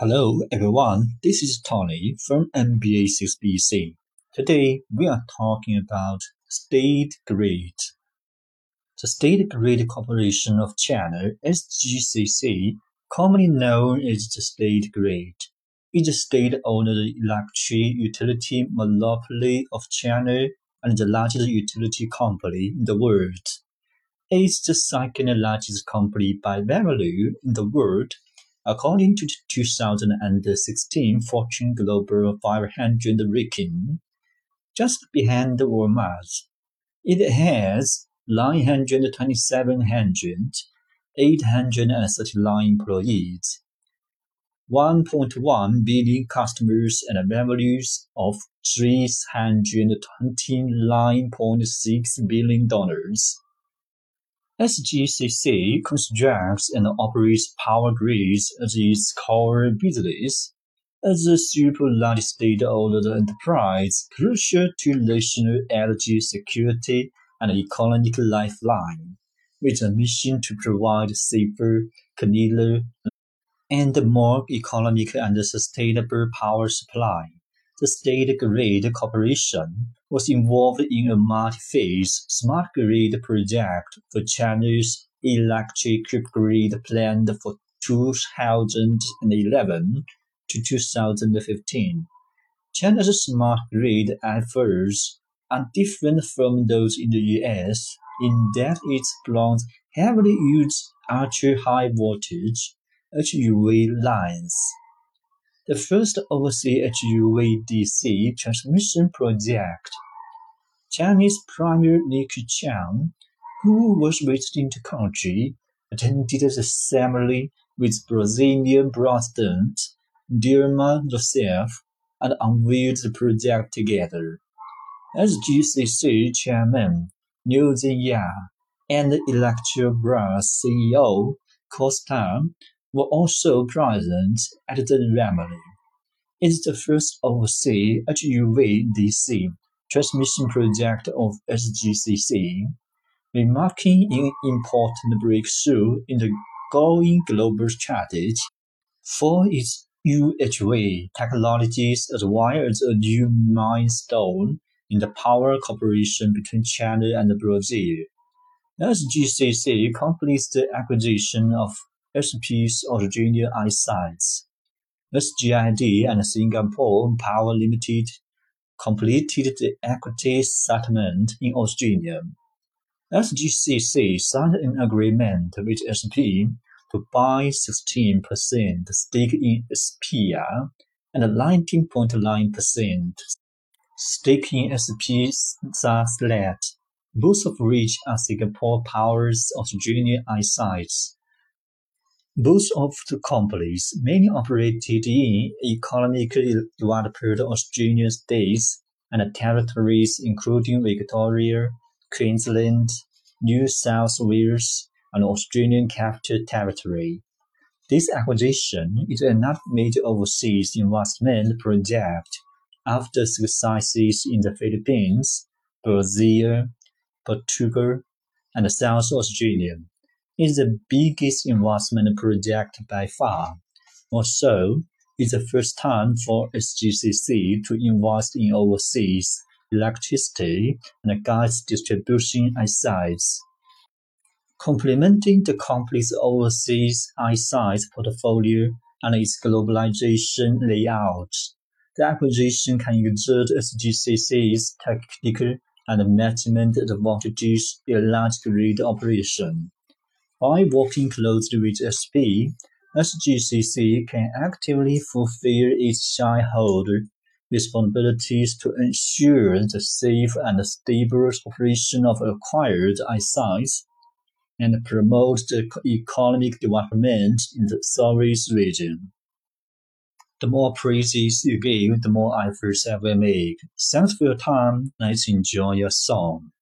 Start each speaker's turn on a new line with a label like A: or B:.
A: Hello everyone, this is Tony from MBA 6BC. Today we are talking about State Grid. The State Grid Corporation of China, SGCC, commonly known as the State Grid, is the state-owned electric utility monopoly of China and the largest utility company in the world. It's the second largest company by value in the world According to the 2016 Fortune Global 500 ranking, just behind Walmart, it has 927,839 employees, 1.1 billion customers and revenues of $329.6 billion. SGCC constructs and operates power grids as its core business. As a super large state-owned enterprise crucial to national energy security and economic lifeline, with a mission to provide safer, cleaner, and more economic and sustainable power supply the State Grid Corporation was involved in a multi-phase smart grid project for China's electric grid planned for 2011 to 2015. China's smart grid efforts are different from those in the US in that it plans heavily use ultra-high voltage HUV lines the first HUVDC transmission project. Chinese Premier Li Keqiang, who was visiting the country, attended the ceremony with Brazilian President Dilma Rousseff and unveiled the project together. As GCC chairman Liu Zhenya and Eletrobras CEO Costa were also present at the ceremony. It is the first overseas HUVDC transmission project of SGCC, remarking an important breakthrough in the going global strategy for its UHV technologies as well as a new milestone in the power cooperation between China and Brazil. SGCC completes the acquisition of SP's Australian iSites. SGID and Singapore Power Limited completed the equity settlement in Australia. SGCC signed an agreement with SP to buy 16% stake in SPIA and 19.9% stake in SP Satellite, both of which are Singapore Power's Australian iSites. Both of the companies mainly operated in economically developed Australian states and territories including Victoria, Queensland, New South Wales, and Australian Capital Territory. This acquisition is another major overseas investment project after successes in the Philippines, Brazil, Portugal, and South Australia is the biggest investment project by far. Also, it's the first time for SGCC to invest in overseas electricity and gas distribution assets. Complementing the company's overseas iSites portfolio and its globalization layout, the acquisition can exert SGCC's technical and management advantages in large grid operation. By working closely with SP, SGCC can actively fulfill its shareholder responsibilities to ensure the safe and stable operation of acquired assets and promote the economic development in the service region. The more praises you give, the more efforts I will make. Thanks for your time. Let's enjoy your song.